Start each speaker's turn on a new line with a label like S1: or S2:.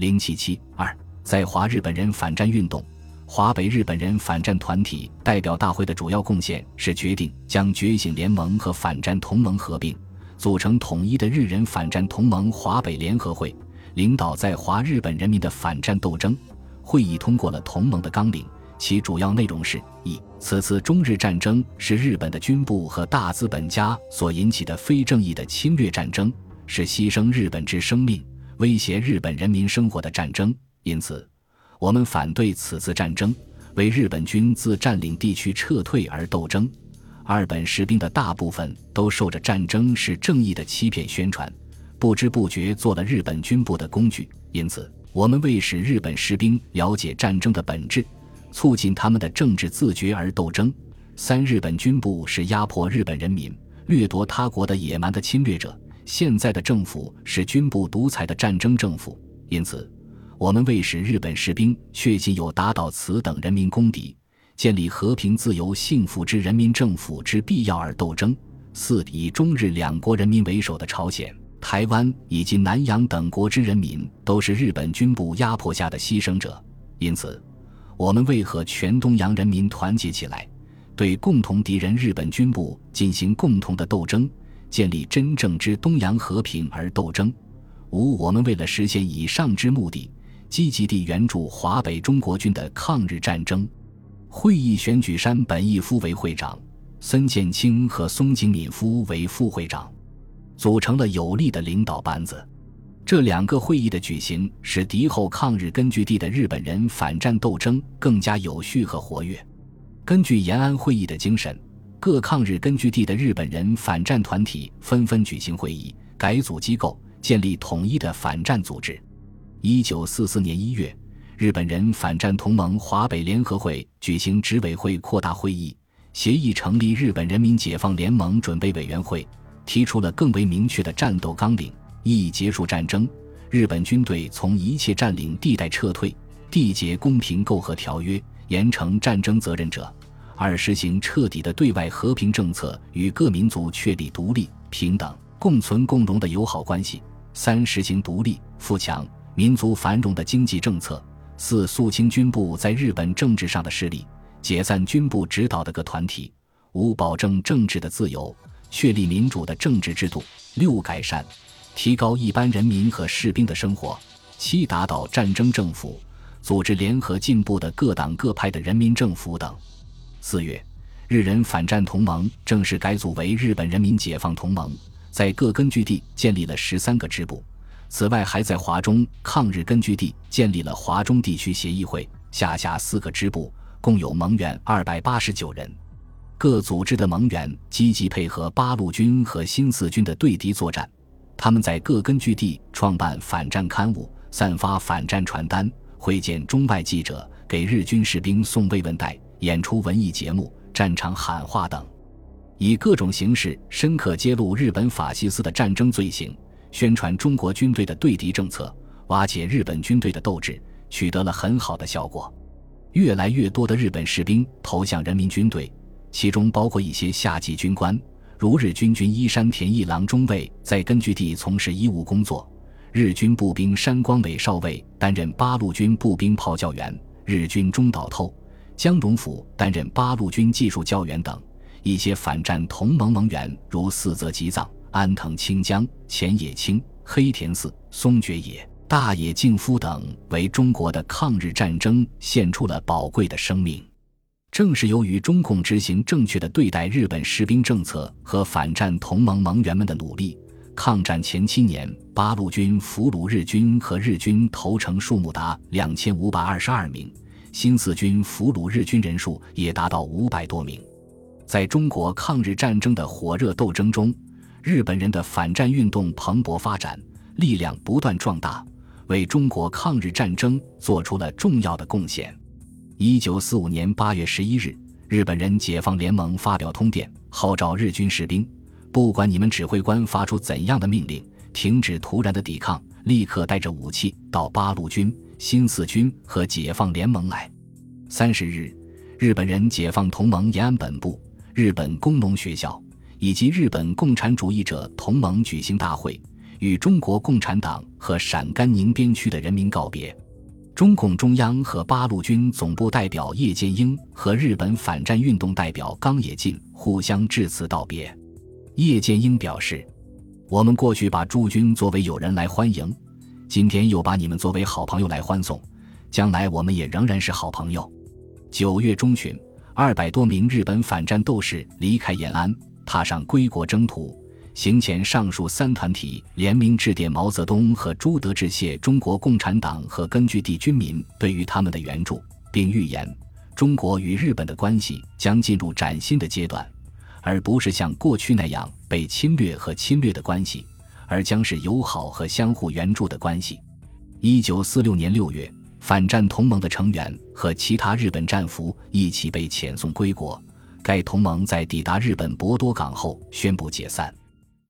S1: 零七七二，在华日本人反战运动。华北日本人反战团体代表大会的主要贡献是决定将觉醒联盟和反战同盟合并，组成统一的日人反战同盟华北联合会，领导在华日本人民的反战斗争。会议通过了同盟的纲领，其主要内容是：一、此次中日战争是日本的军部和大资本家所引起的非正义的侵略战争，是牺牲日本之生命、威胁日本人民生活的战争，因此。我们反对此次战争，为日本军自占领地区撤退而斗争。二本士兵的大部分都受着战争是正义的欺骗宣传，不知不觉做了日本军部的工具。因此，我们为使日本士兵了解战争的本质，促进他们的政治自觉而斗争。三，日本军部是压迫日本人民、掠夺他国的野蛮的侵略者。现在的政府是军部独裁的战争政府，因此。我们为使日本士兵确信有打倒此等人民公敌、建立和平、自由、幸福之人民政府之必要而斗争。四以中日两国人民为首的朝鲜、台湾以及南洋等国之人民都是日本军部压迫下的牺牲者，因此，我们为和全东洋人民团结起来，对共同敌人日本军部进行共同的斗争，建立真正之东洋和平而斗争。五我们为了实现以上之目的。积极地援助华北中国军的抗日战争。会议选举山本义夫为会长，森健清和松井敏夫为副会长，组成了有力的领导班子。这两个会议的举行，使敌后抗日根据地的日本人反战斗争更加有序和活跃。根据延安会议的精神，各抗日根据地的日本人反战团体纷纷举行会议，改组机构，建立统一的反战组织。一九四四年一月，日本人反战同盟华北联合会举行执委会扩大会议，协议成立日本人民解放联盟准备委员会，提出了更为明确的战斗纲领：一、结束战争，日本军队从一切占领地带撤退，缔结公平媾和条约，严惩战争责任者；二、实行彻底的对外和平政策，与各民族确立独立、平等、共存共荣的友好关系；三、实行独立、富强。民族繁荣的经济政策。四、肃清军部在日本政治上的势力，解散军部指导的各团体。五、保证政治的自由，确立民主的政治制度。六、改善、提高一般人民和士兵的生活。七、打倒战争政府，组织联合进步的各党各派的人民政府等。四月，日人反战同盟正式改组为日本人民解放同盟，在各根据地建立了十三个支部。此外，还在华中抗日根据地建立了华中地区协议会，下辖四个支部，共有盟员二百八十九人。各组织的盟员积极配合八路军和新四军的对敌作战。他们在各根据地创办反战刊物，散发反战传单，会见中外记者，给日军士兵送慰问袋，演出文艺节目、战场喊话等，以各种形式深刻揭露日本法西斯的战争罪行。宣传中国军队的对敌政策，瓦解日本军队的斗志，取得了很好的效果。越来越多的日本士兵投向人民军队，其中包括一些下级军官，如日军军医山田一郎中尉在根据地从事医务工作，日军步兵山光美少尉担任八路军步兵炮教员，日军中岛透、江荣甫担任八路军技术教员等。一些反战同盟盟员，如四泽吉藏。安藤清江、浅野清、黑田寺、松觉野、大野敬夫等为中国的抗日战争献出了宝贵的生命。正是由于中共执行正确的对待日本士兵政策和反战同盟盟员们的努力，抗战前七年，八路军俘虏日军和日军投诚数目达两千五百二十二名，新四军俘虏日军人数也达到五百多名。在中国抗日战争的火热斗争中，日本人的反战运动蓬勃发展，力量不断壮大，为中国抗日战争做出了重要的贡献。一九四五年八月十一日，日本人解放联盟发表通电，号召日军士兵：不管你们指挥官发出怎样的命令，停止突然的抵抗，立刻带着武器到八路军、新四军和解放联盟来。三十日，日本人解放同盟延安本部、日本工农学校。以及日本共产主义者同盟举行大会，与中国共产党和陕甘宁边区的人民告别。中共中央和八路军总部代表叶剑英和日本反战运动代表冈野进互相致辞道别。叶剑英表示：“我们过去把驻军作为友人来欢迎，今天又把你们作为好朋友来欢送，将来我们也仍然是好朋友。”九月中旬，二百多名日本反战斗士离开延安，踏上归国征途。行前上述三团体联名致电毛泽东和朱德，致谢中国共产党和根据地军民对于他们的援助，并预言中国与日本的关系将进入崭新的阶段，而不是像过去那样被侵略和侵略的关系，而将是友好和相互援助的关系。一九四六年六月，反战同盟的成员和其他日本战俘一起被遣送归国，该同盟在抵达日本博多港后宣布解散。